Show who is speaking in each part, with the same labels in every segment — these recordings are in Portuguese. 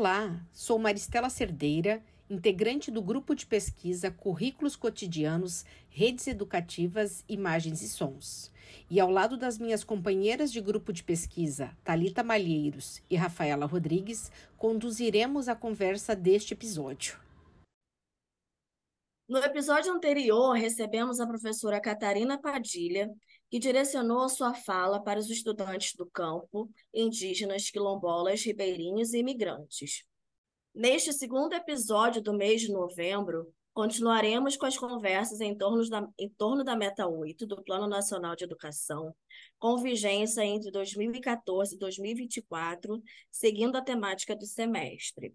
Speaker 1: Olá, sou Maristela Cerdeira, integrante do grupo de pesquisa Currículos Cotidianos, Redes Educativas, Imagens e Sons. E ao lado das minhas companheiras de grupo de pesquisa, Talita Malheiros e Rafaela Rodrigues, conduziremos a conversa deste episódio.
Speaker 2: No episódio anterior, recebemos a professora Catarina Padilha, que direcionou sua fala para os estudantes do campo, indígenas, quilombolas, ribeirinhos e imigrantes. Neste segundo episódio do mês de novembro, continuaremos com as conversas em torno da, em torno da Meta 8 do Plano Nacional de Educação, com vigência entre 2014 e 2024, seguindo a temática do semestre.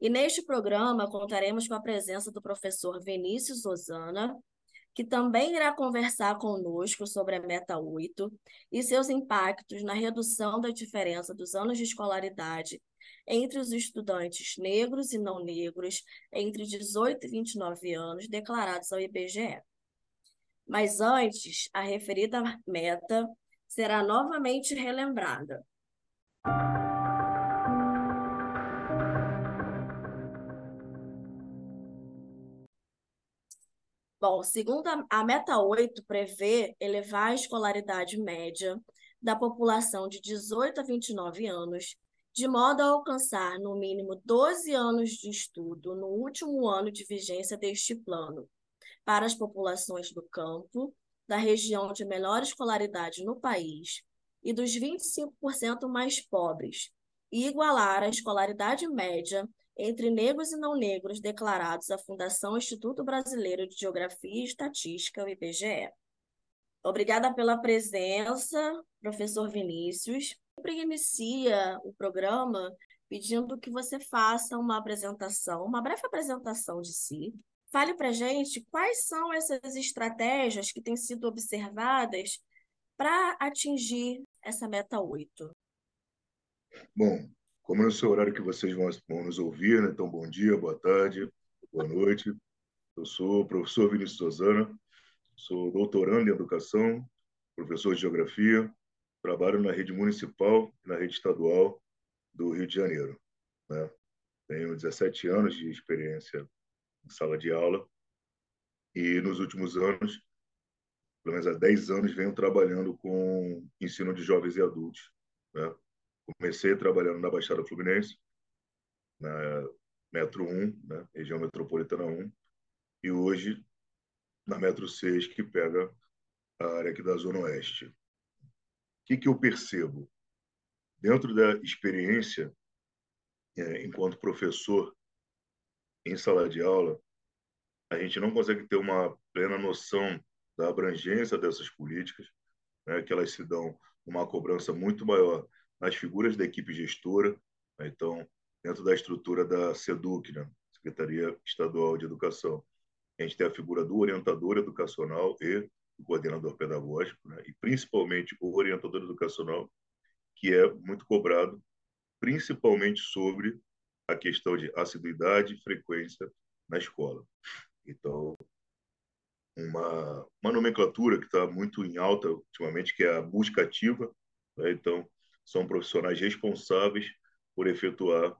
Speaker 2: E neste programa contaremos com a presença do professor Vinícius Osana, que também irá conversar conosco sobre a Meta 8 e seus impactos na redução da diferença dos anos de escolaridade entre os estudantes negros e não negros entre 18 e 29 anos declarados ao IBGE. Mas antes, a referida meta será novamente relembrada. Bom, segundo a, Meta 8, prevê elevar a escolaridade média da população de 18 a 29 anos, de modo a alcançar, no mínimo, 12 anos de estudo no último ano de vigência deste plano, para as populações do campo, da região de menor escolaridade no país e dos 25% mais pobres, e igualar a escolaridade média entre negros e não negros declarados à Fundação Instituto Brasileiro de Geografia e Estatística, o IBGE. Obrigada pela presença, professor Vinícius. Sempre inicia o programa pedindo que você faça uma apresentação, uma breve apresentação de si. Fale para gente quais são essas estratégias que têm sido observadas para atingir essa meta 8.
Speaker 3: Bom, como é o seu horário que vocês vão, vão nos ouvir, né? então bom dia, boa tarde, boa noite. Eu sou o professor Vinícius Sozana, sou doutorando em educação, professor de geografia, trabalho na rede municipal e na rede estadual do Rio de Janeiro. Né? Tenho 17 anos de experiência em sala de aula e nos últimos anos, pelo menos há 10 anos, venho trabalhando com ensino de jovens e adultos, né? Comecei trabalhando na Baixada Fluminense, na Metro 1, né, região metropolitana 1, e hoje na Metro 6, que pega a área aqui da Zona Oeste. O que, que eu percebo? Dentro da experiência, é, enquanto professor em sala de aula, a gente não consegue ter uma plena noção da abrangência dessas políticas, né, que elas se dão uma cobrança muito maior nas figuras da equipe gestora. Né? Então, dentro da estrutura da SEDUC, né? Secretaria Estadual de Educação, a gente tem a figura do orientador educacional e do coordenador pedagógico, né? e principalmente o orientador educacional, que é muito cobrado, principalmente sobre a questão de assiduidade e frequência na escola. Então, uma, uma nomenclatura que está muito em alta ultimamente, que é a busca ativa. Né? Então, são profissionais responsáveis por efetuar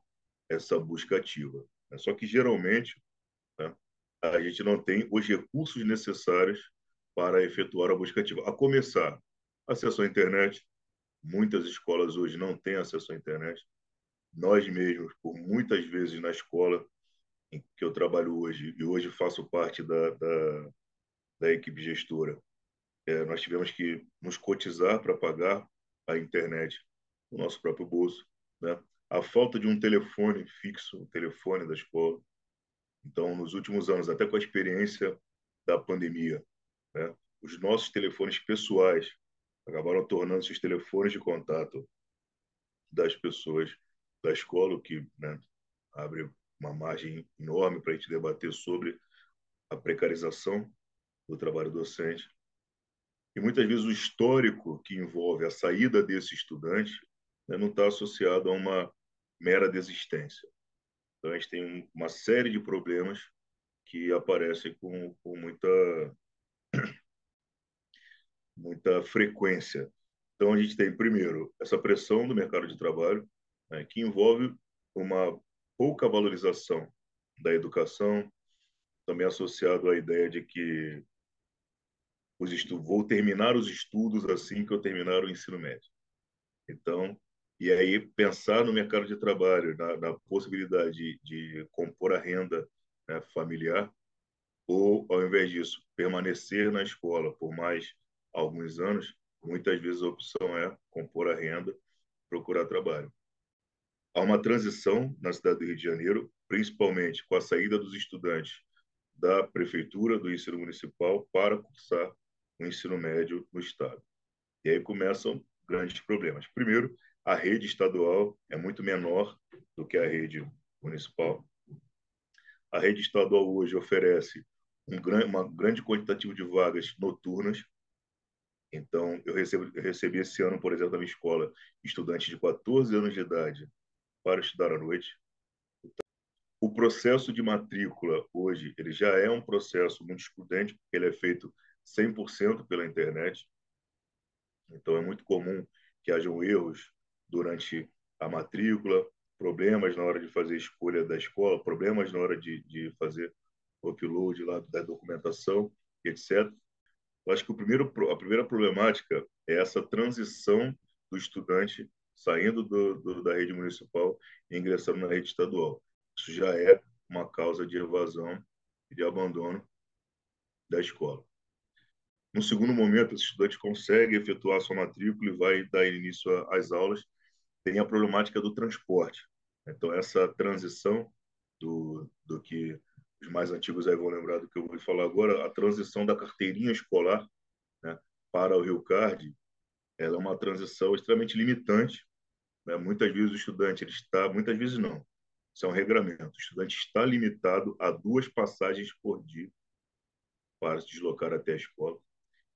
Speaker 3: essa busca ativa. Né? Só que, geralmente, né, a gente não tem os recursos necessários para efetuar a busca ativa. A começar, acesso à internet. Muitas escolas hoje não têm acesso à internet. Nós mesmos, por muitas vezes na escola em que eu trabalho hoje, e hoje faço parte da, da, da equipe gestora, é, nós tivemos que nos cotizar para pagar a internet o nosso próprio bolso, né? A falta de um telefone fixo, o telefone da escola. Então, nos últimos anos, até com a experiência da pandemia, né? Os nossos telefones pessoais acabaram tornando-se os telefones de contato das pessoas. da escola, o que né, abre uma margem enorme para a gente debater sobre a precarização do trabalho docente. E muitas vezes o histórico que envolve a saída desse estudante né, não está associado a uma mera desistência. Então, a gente tem uma série de problemas que aparecem com, com muita, muita frequência. Então, a gente tem, primeiro, essa pressão do mercado de trabalho, né, que envolve uma pouca valorização da educação, também associado à ideia de que os estudos, vou terminar os estudos assim que eu terminar o ensino médio. Então, e aí pensar no mercado de trabalho, na, na possibilidade de, de, compor a renda né, familiar, ou, ao invés disso, permanecer na escola por mais alguns anos, muitas vezes a opção é compor a renda, procurar trabalho. Há uma transição na cidade do Rio de Janeiro, principalmente com a saída dos estudantes da prefeitura, do ensino municipal, para cursar o ensino médio no estado. E aí começam grandes problemas. Primeiro, a rede estadual é muito menor do que a rede municipal. A rede estadual hoje oferece um grande, uma grande quantitativo de vagas noturnas. Então, eu, eu recebi esse ano, por exemplo, na minha escola, estudantes de 14 anos de idade para estudar à noite. O processo de matrícula hoje, ele já é um processo muito excludente, porque ele é feito 100% pela internet. Então, é muito comum que hajam erros durante a matrícula, problemas na hora de fazer escolha da escola, problemas na hora de, de fazer o upload lá da documentação, etc. Eu acho que o primeiro, a primeira problemática é essa transição do estudante saindo do, do, da rede municipal e ingressando na rede estadual. Isso já é uma causa de evasão e de abandono da escola. No segundo momento, esse estudante consegue efetuar sua matrícula e vai dar início às aulas. Tem a problemática do transporte. Então, essa transição do, do que os mais antigos aí vão lembrar do que eu vou falar agora, a transição da carteirinha escolar né, para o Rio Card, ela é uma transição extremamente limitante. Né? Muitas vezes o estudante ele está, muitas vezes não, isso é um regramento. O estudante está limitado a duas passagens por dia para se deslocar até a escola.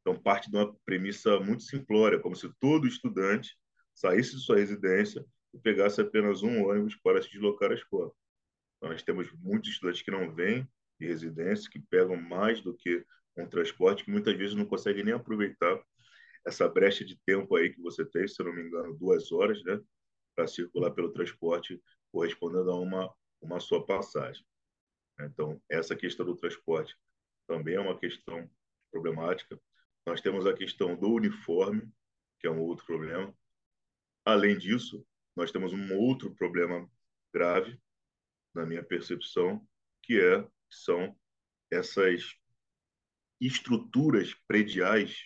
Speaker 3: Então, parte de uma premissa muito simplória, como se todo estudante saísse de sua residência e pegasse apenas um ônibus para se deslocar à escola. Então, nós temos muitos estudantes que não vêm de residência, que pegam mais do que um transporte, que muitas vezes não conseguem nem aproveitar essa brecha de tempo aí que você tem, se não me engano, duas horas, né, para circular pelo transporte, correspondendo a uma, uma sua passagem. Então, essa questão do transporte também é uma questão problemática. Nós temos a questão do uniforme, que é um outro problema. Além disso, nós temos um outro problema grave, na minha percepção, que é são essas estruturas prediais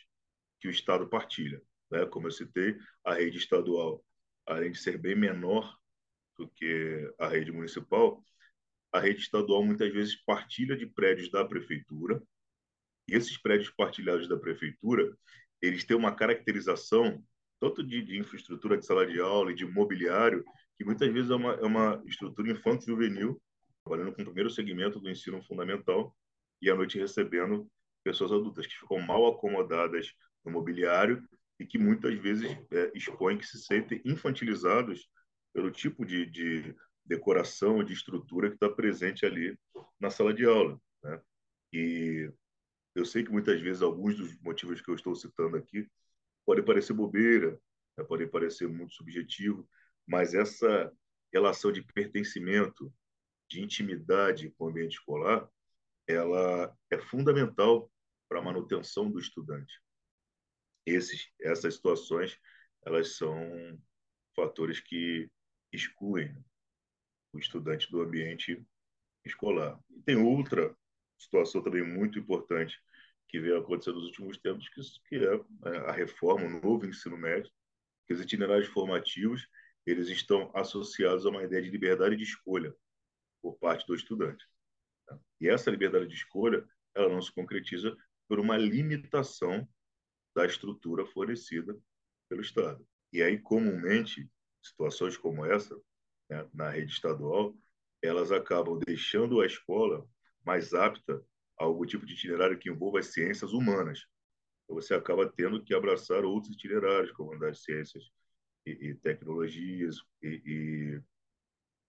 Speaker 3: que o Estado partilha. Né? Como eu citei, a rede estadual, além de ser bem menor do que a rede municipal, a rede estadual muitas vezes partilha de prédios da prefeitura. E esses prédios partilhados da prefeitura, eles têm uma caracterização tanto de, de infraestrutura de sala de aula e de mobiliário, que muitas vezes é uma, é uma estrutura infanto-juvenil, trabalhando com o primeiro segmento do ensino fundamental, e à noite recebendo pessoas adultas que ficam mal acomodadas no mobiliário e que muitas vezes é, expõem que se sentem infantilizados pelo tipo de, de decoração, de estrutura que está presente ali na sala de aula. Né? E eu sei que muitas vezes alguns dos motivos que eu estou citando aqui podem parecer bobeira, né? podem parecer muito subjetivo, mas essa relação de pertencimento, de intimidade com o ambiente escolar, ela é fundamental para a manutenção do estudante esses, essas situações elas são fatores que excluem o estudante do ambiente escolar. E tem outra situação também muito importante que veio acontecendo nos últimos tempos, que, que é né, a reforma, o novo ensino médio, que os itinerários formativos eles estão associados a uma ideia de liberdade de escolha por parte do estudante. E essa liberdade de escolha ela não se concretiza por uma limitação da estrutura fornecida pelo Estado. E aí, comumente, situações como essa, né, na rede estadual, elas acabam deixando a escola mais apta algum tipo de itinerário que envolva as ciências humanas. Então, você acaba tendo que abraçar outros itinerários, como das ciências e, e tecnologias, e, e,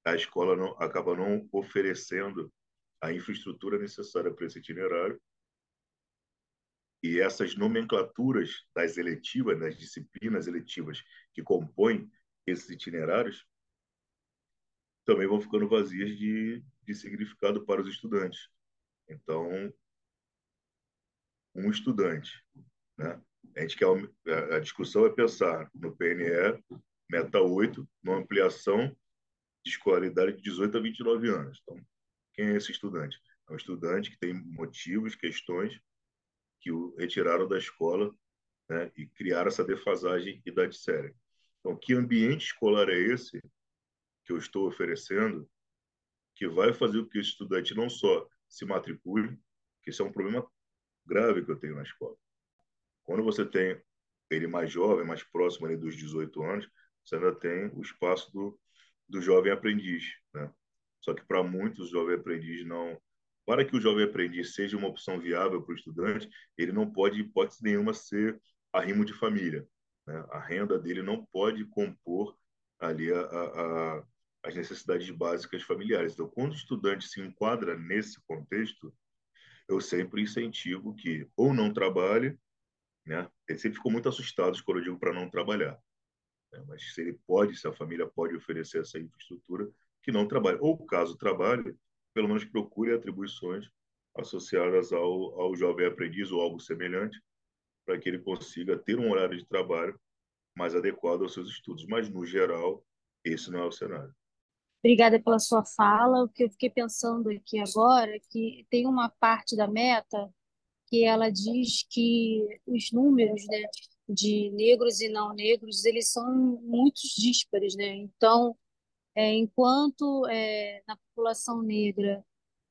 Speaker 3: a escola não, acaba não oferecendo a infraestrutura necessária para esse itinerário. E essas nomenclaturas das eletivas, das disciplinas eletivas que compõem esses itinerários, também vão ficando vazias de, de significado para os estudantes. Então, um estudante, né? A gente quer a discussão é pensar no PNE meta 8, numa ampliação de escolaridade de 18 a 29 anos. Então, quem é esse estudante? É um estudante que tem motivos, questões que o retiraram da escola né, e criaram essa defasagem idade séria. Então, que ambiente escolar é esse que eu estou oferecendo que vai fazer com que o estudante não só se matricule, que isso é um problema grave que eu tenho na escola. Quando você tem ele mais jovem, mais próximo ali dos 18 anos, você ainda tem o espaço do, do jovem aprendiz, né? Só que para muitos, o jovem aprendiz não. Para que o jovem aprendiz seja uma opção viável para o estudante, ele não pode, hipótese nenhuma, ser arrimo de família. Né? A renda dele não pode compor ali a, a, a, as necessidades básicas familiares. Então, quando o estudante se enquadra nesse contexto, eu sempre incentivo que ou não trabalhe, né? Ele sempre ficou muito assustado quando eu digo para não trabalhar. Né? Mas se ele pode, se a família pode oferecer essa infraestrutura, que não trabalhe. Ou caso trabalhe, pelo menos procure atribuições associadas ao, ao jovem aprendiz ou algo semelhante, para que ele consiga ter um horário de trabalho mais adequado aos seus estudos. Mas, no geral, esse não é o cenário.
Speaker 4: Obrigada pela sua fala. O que eu fiquei pensando aqui agora é que tem uma parte da meta que ela diz que os números, né, de negros e não negros, eles são muito díspares, né? Então, é, enquanto é, na população negra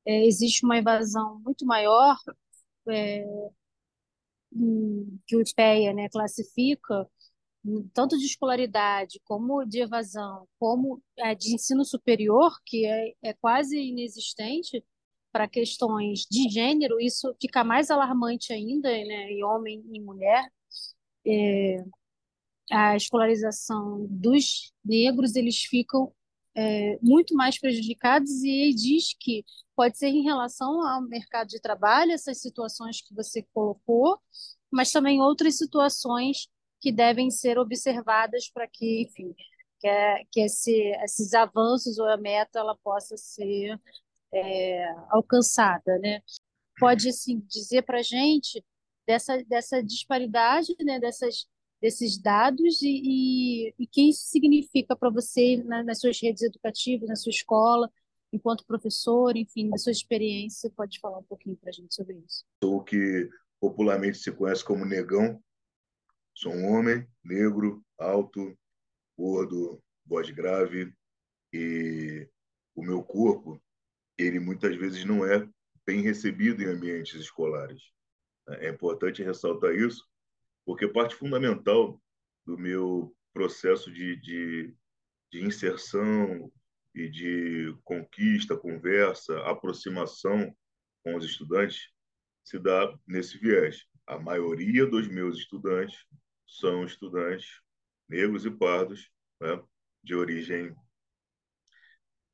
Speaker 4: é, existe uma evasão muito maior é, que o IPEA, né, classifica, tanto de escolaridade como de evasão, como é, de ensino superior, que é, é quase inexistente para questões de gênero, isso fica mais alarmante ainda, né, em homem e mulher. É, a escolarização dos negros, eles ficam é, muito mais prejudicados e diz que pode ser em relação ao mercado de trabalho, essas situações que você colocou, mas também outras situações que devem ser observadas para que, enfim, que, é, que esse, esses avanços ou a meta ela possa ser é, alcançada, né? Pode assim dizer para gente dessa dessa disparidade, né? Dessas desses dados e, e, e que isso significa para você na, nas suas redes educativas, na sua escola, enquanto professor, enfim, da sua experiência, pode falar um pouquinho para a gente sobre isso.
Speaker 3: O que popularmente se conhece como negão, Sou um homem negro, alto, gordo, voz grave e o meu corpo, ele muitas vezes não é bem recebido em ambientes escolares. É importante ressaltar isso, porque parte fundamental do meu processo de, de, de inserção e de conquista, conversa, aproximação com os estudantes se dá nesse viés. A maioria dos meus estudantes são estudantes negros e pardos, né, de origem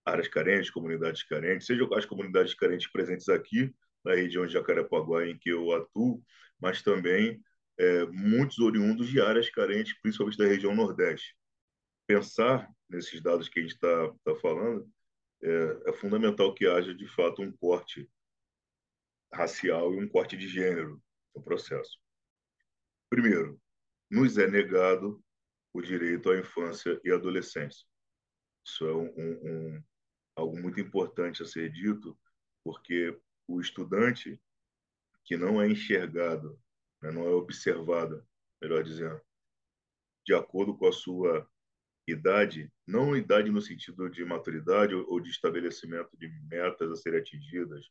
Speaker 3: áreas carentes, comunidades carentes, seja as comunidades carentes presentes aqui na região de Jacarepaguá em que eu atuo, mas também é, muitos oriundos de áreas carentes, principalmente da região Nordeste. Pensar nesses dados que a gente está tá falando é, é fundamental que haja de fato um corte racial e um corte de gênero no processo. Primeiro, nos é negado o direito à infância e adolescência. Isso é um, um, algo muito importante a ser dito, porque o estudante que não é enxergado, né, não é observado, melhor dizendo, de acordo com a sua idade, não idade no sentido de maturidade ou de estabelecimento de metas a serem atingidas,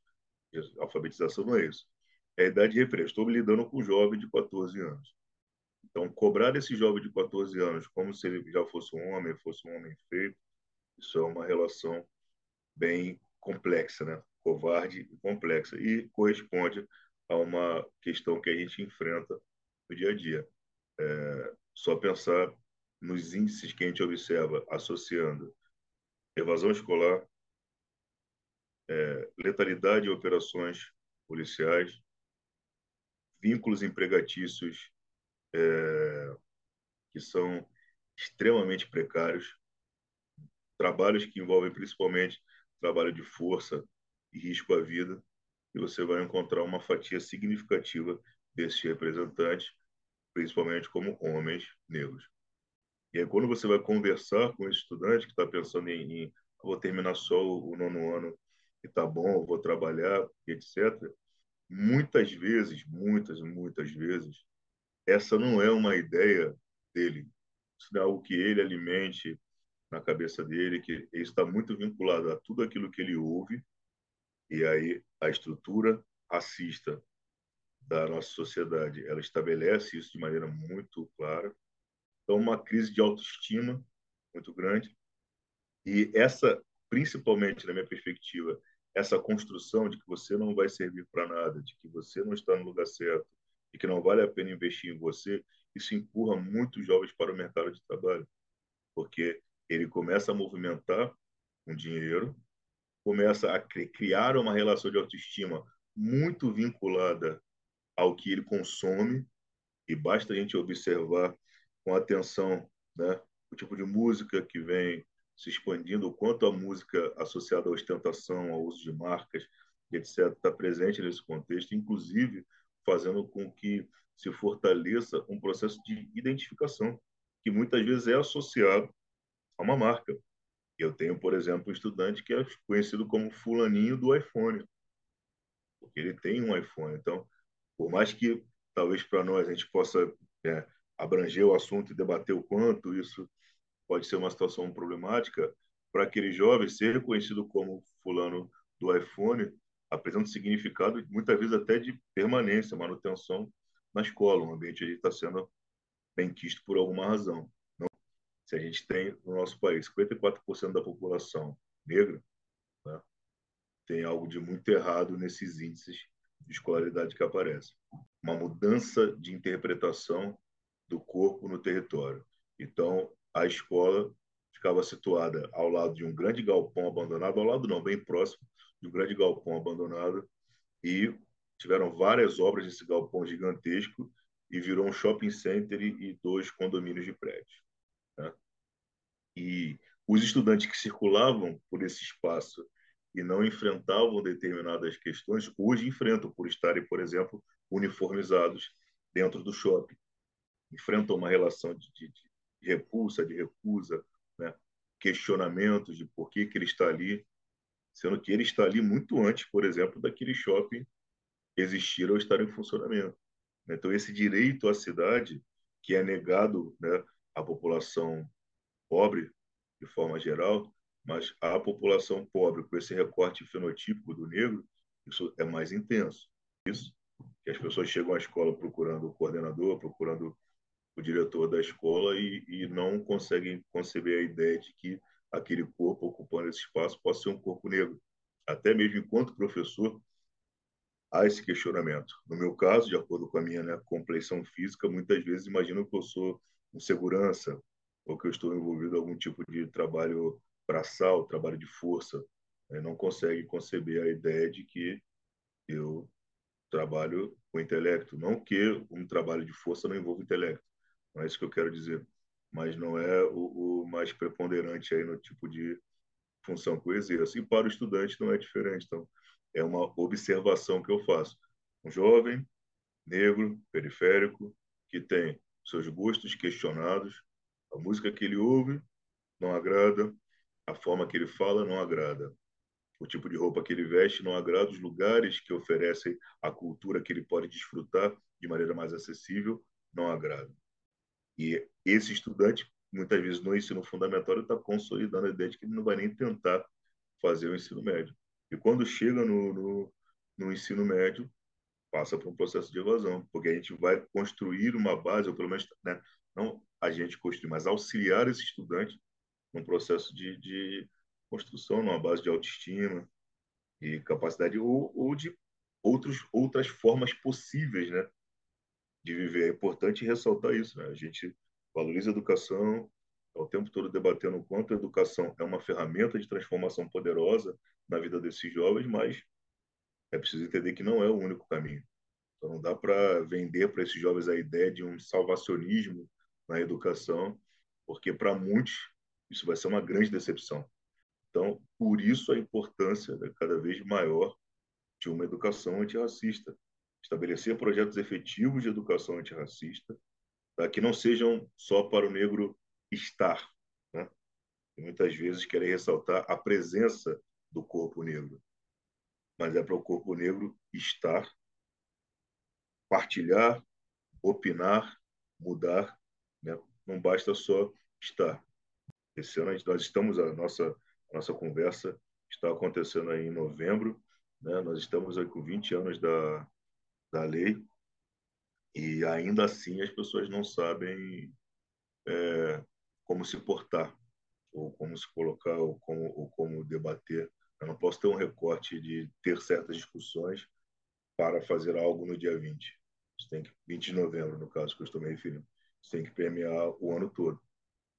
Speaker 3: alfabetização não é isso. É a idade de referência. Estou lidando com um jovem de 14 anos. Então, cobrar esse jovem de 14 anos como se ele já fosse um homem, fosse um homem feito, Isso é uma relação bem complexa, né? covarde e complexa, e corresponde a uma questão que a gente enfrenta no dia a dia. É, só pensar nos índices que a gente observa associando evasão escolar, é, letalidade em operações policiais, vínculos empregatícios é, que são extremamente precários, trabalhos que envolvem principalmente trabalho de força e risco à vida, e você vai encontrar uma fatia significativa desses representantes, principalmente como homens negros. E aí, quando você vai conversar com esse estudante que está pensando em, em vou terminar só o, o nono ano e tá bom, vou trabalhar, etc. Muitas vezes, muitas, muitas vezes, essa não é uma ideia dele. Isso é algo que ele alimente na cabeça dele, que está muito vinculado a tudo aquilo que ele ouve, e aí a estrutura racista da nossa sociedade, ela estabelece isso de maneira muito clara. Então, uma crise de autoestima muito grande. E essa, principalmente na minha perspectiva, essa construção de que você não vai servir para nada, de que você não está no lugar certo, de que não vale a pena investir em você, isso empurra muitos jovens para o mercado de trabalho, porque ele começa a movimentar um dinheiro, começa a criar uma relação de autoestima muito vinculada ao que ele consome, e basta a gente observar com atenção né, o tipo de música que vem se expandindo, o quanto a música associada à ostentação, ao uso de marcas, etc., está presente nesse contexto, inclusive fazendo com que se fortaleça um processo de identificação, que muitas vezes é associado a uma marca. Eu tenho, por exemplo, um estudante que é conhecido como fulaninho do iPhone, porque ele tem um iPhone. Então, por mais que talvez para nós a gente possa é, abranger o assunto e debater o quanto isso pode ser uma situação problemática, para aquele jovem ser reconhecido como fulano do iPhone apresenta significado, muitas vezes até de permanência, manutenção na escola, um ambiente que está sendo bem quisto por alguma razão. Não, se a gente tem no nosso país 54% da população negra, né, tem algo de muito errado nesses índices de escolaridade que aparecem. Uma mudança de interpretação do corpo no território. Então, a escola ficava situada ao lado de um grande galpão abandonado, ao lado não, bem próximo de um grande galpão abandonado, e tiveram várias obras nesse galpão gigantesco e virou um shopping center e, dois condomínios de prédios. Né? E os estudantes que circulavam por esse espaço e não enfrentavam determinadas questões, hoje enfrentam por estarem, por exemplo, uniformizados dentro do shopping. Enfrentam uma relação de, de, de repulsa, de recusa, né? questionamentos de por que, que ele está ali, sendo que ele está ali muito antes, por exemplo, daquele shopping existir ou estar em funcionamento. Então, esse direito à cidade, que é negado né, à população pobre, de forma geral, mas a população pobre, com esse recorte fenotípico do negro, isso é mais intenso. Isso que as pessoas chegam à escola procurando o coordenador, procurando o diretor da escola e, e não conseguem conceber a ideia de que aquele corpo ocupando esse espaço possa ser um corpo negro. Até mesmo enquanto professor, há esse questionamento. No meu caso, de acordo com a minha né, física, muitas vezes imagino que eu sou um segurança ou que eu estou envolvido em algum tipo de trabalho braçal, trabalho de força. Né? Não consegue conceber a ideia de que eu trabalho com intelecto. Não que um trabalho de força não envolva intelecto. Não é isso que eu quero dizer. Mas não é o, o mais preponderante aí no tipo de função que eu exerço. E para o estudante não é diferente. Então, é uma observação que eu faço. Um jovem, negro, periférico, que tem seus gostos questionados, a música que ele ouve não agrada, a forma que ele fala não agrada, o tipo de roupa que ele veste não agrada, os lugares que oferecem a cultura que ele pode desfrutar de maneira mais acessível não agrada. E esse estudante, muitas vezes no ensino fundamental, está consolidando a ideia de que ele não vai nem tentar fazer o ensino médio. E quando chega no, no, no ensino médio, passa por um processo de evasão, porque a gente vai construir uma base, ou pelo menos, né, não a gente construir, mas auxiliar esse estudante num processo de, de construção, numa base de autoestima e capacidade, ou, ou de outros, outras formas possíveis né, de viver. É importante ressaltar isso. Né? A gente valoriza a educação, o tempo todo debatendo o quanto a educação é uma ferramenta de transformação poderosa na vida desses jovens, mas é preciso entender que não é o único caminho. Então não dá para vender para esses jovens a ideia de um salvacionismo na educação, porque para muitos isso vai ser uma grande decepção. Então, por isso a importância né, cada vez maior de uma educação antirracista. Estabelecer projetos efetivos de educação antirracista, tá? que não sejam só para o negro estar. Né? Muitas vezes querem ressaltar a presença do corpo negro, mas é para o corpo negro estar, partilhar, opinar, mudar. Né? Não basta só estar. Esse ano nós estamos a nossa a nossa conversa está acontecendo aí em novembro, né? Nós estamos aí com 20 anos da da lei e ainda assim as pessoas não sabem é, como se portar ou como se colocar ou como ou como debater. Eu não posso ter um recorte de ter certas discussões para fazer algo no dia 20. Isso tem que 20 de novembro, no caso que eu estou me referindo. Isso tem que permear o ano todo.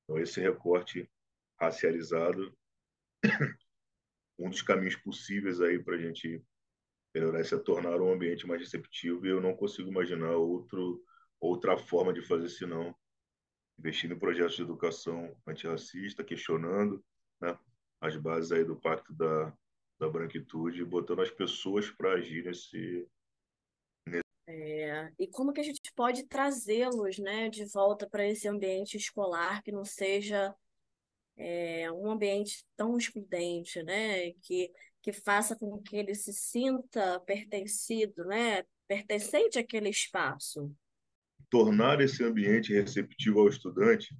Speaker 3: Então esse recorte racializado um dos caminhos possíveis aí para a gente melhorar é tornar o ambiente mais receptivo e eu não consigo imaginar outro outra forma de fazer senão investindo em projetos de educação antirracista, questionando né, as bases aí do Pacto da, da Branquitude, botando as pessoas para agir nesse,
Speaker 2: é, e como que a gente pode trazê-los né, de volta para esse ambiente escolar que não seja é, um ambiente tão excludente, né, que, que faça com que ele se sinta pertencido, né, pertencente àquele espaço.
Speaker 3: Tornar esse ambiente receptivo ao estudante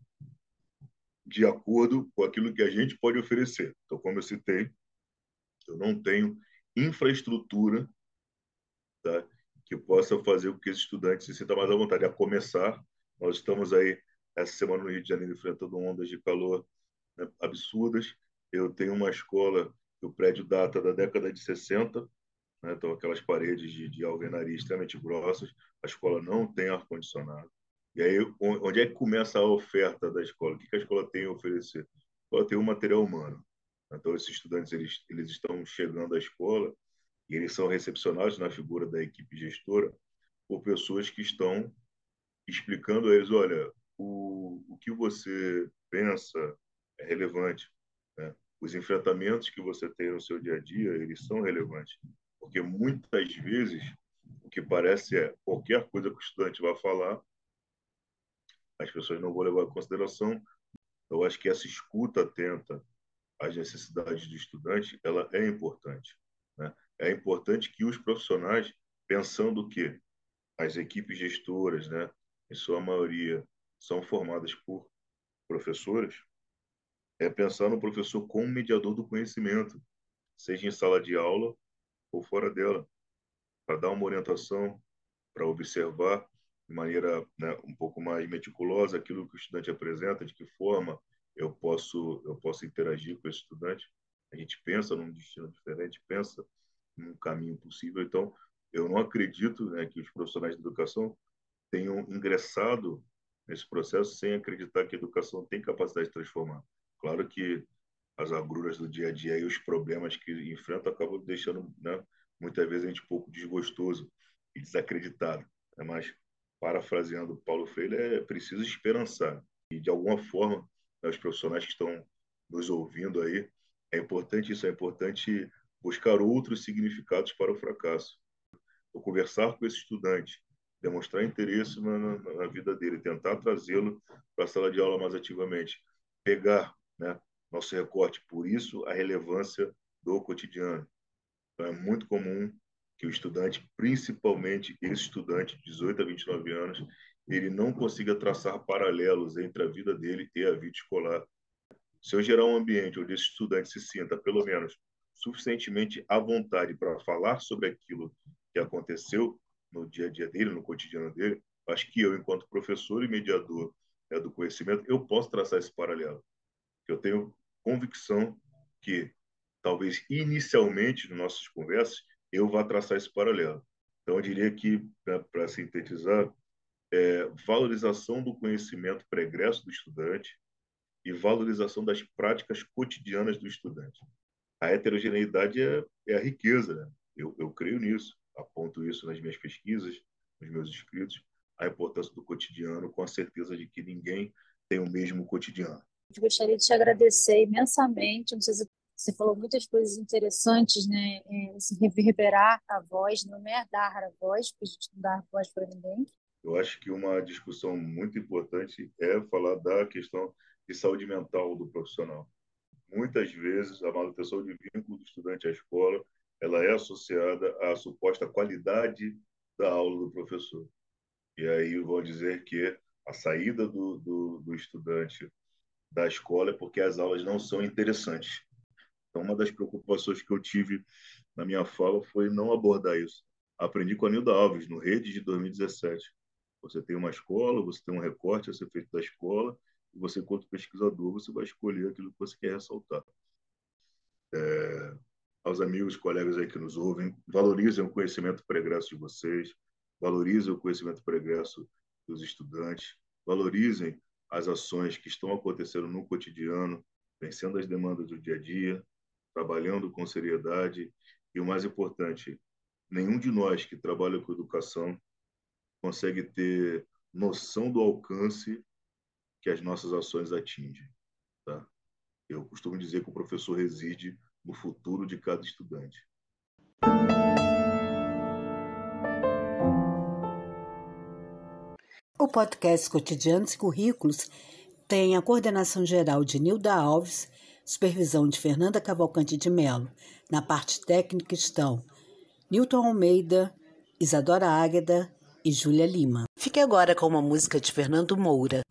Speaker 3: de acordo com aquilo que a gente pode oferecer. Então, como eu citei, eu não tenho infraestrutura tá, que possa fazer com que esse estudante se sinta mais à vontade. A começar, nós estamos aí essa semana no Rio de Janeiro enfrentando ondas de calor né, absurdas. Eu tenho uma escola o prédio data da década de 60, né, então aquelas paredes de, de alvenaria extremamente grossas. A escola não tem ar-condicionado. E aí, onde é que começa a oferta da escola? O que a escola tem a oferecer? A escola tem o um material humano. Então, esses estudantes eles, eles estão chegando à escola e eles são recepcionados na figura da equipe gestora por pessoas que estão explicando a eles: olha, o, o que você pensa, é relevante. Né? Os enfrentamentos que você tem no seu dia a dia, eles são relevantes. Porque muitas vezes, o que parece é qualquer coisa que o estudante vai falar, as pessoas não vão levar em consideração. Eu acho que essa escuta atenta às necessidades do estudante, ela é importante. Né? É importante que os profissionais, pensando que as equipes gestoras, né, em sua maioria, são formadas por professores, é pensar no professor como mediador do conhecimento, seja em sala de aula ou fora dela, para dar uma orientação, para observar de maneira né, um pouco mais meticulosa aquilo que o estudante apresenta, de que forma eu posso eu posso interagir com esse estudante. A gente pensa num destino diferente, pensa num caminho possível. Então, eu não acredito né, que os profissionais de educação tenham ingressado nesse processo sem acreditar que a educação tem capacidade de transformar. Claro que as agruras do dia a dia e os problemas que enfrenta acabam deixando, né, muitas vezes a gente um pouco desgostoso e desacreditado. Né? Mas, parafraseando Paulo Freire, é preciso esperançar. E, de alguma forma, né, os profissionais que estão nos ouvindo aí, é importante isso, é importante buscar outros significados para o fracasso. Ou conversar com esse estudante, demonstrar interesse na, na vida dele, tentar trazê-lo para a sala de aula mais ativamente, pegar né, nosso recorte. Por isso, a relevância do cotidiano. Então, é muito comum que o estudante, principalmente esse estudante de 18 a 29 anos, ele não consiga traçar paralelos entre a vida dele e a vida escolar. Se eu gerar um ambiente onde esse estudante se sinta, pelo menos, suficientemente à vontade para falar sobre aquilo que aconteceu no dia a dia dele, no cotidiano dele, acho que eu, enquanto professor e mediador né, do conhecimento, eu posso traçar esse paralelo Eu tenho convicção que, talvez inicialmente, nas nossas conversas, eu vá traçar esse paralelo. Então, eu diria que, para sintetizar, é, valorização do conhecimento pregresso do estudante e valorização das práticas cotidianas do estudante. A heterogeneidade é, é a riqueza, né? eu, eu creio nisso, aponto isso nas minhas pesquisas, nos meus escritos, a importância do cotidiano, com a certeza de que ninguém tem o mesmo cotidiano.
Speaker 4: Eu gostaria de te agradecer imensamente. Não sei se você falou muitas coisas interessantes, né? É, se reverberar a voz, não é dar a voz, porque a gente não dá voz para ninguém.
Speaker 3: Eu acho que uma discussão muito importante é falar da questão de saúde mental do profissional. Muitas vezes a manutenção de vínculo do estudante à escola ela é associada à suposta qualidade da aula do professor. E aí vou dizer que a saída do, do, do estudante da escola é porque as aulas não são interessantes. Então, uma das preocupações que eu tive na minha fala foi não abordar isso. Aprendi com a Nilda Alves, no Rede de 2017. Você tem uma escola, você tem um recorte a ser feito da escola, e você, enquanto pesquisador, você vai escolher aquilo que você quer ressaltar. É, aos amigos, colegas aí que nos ouvem, valorizem o conhecimento pregresso de vocês, valorizem o conhecimento pregresso dos estudantes, valorizem as ações que estão acontecendo no cotidiano, vencendo as demandas do dia a dia, trabalhando com seriedade e o mais importante, nenhum de nós que trabalha com educação consegue ter noção do alcance que as nossas ações atingem. Tá? Eu costumo dizer que o professor reside no futuro de cada estudante.
Speaker 1: Podcast Cotidianos e Currículos tem a coordenação geral de Nilda Alves, supervisão de Fernanda Cavalcante de Melo. Na parte técnica estão Newton Almeida, Isadora Águeda e Júlia Lima. Fique agora com uma música de Fernando Moura.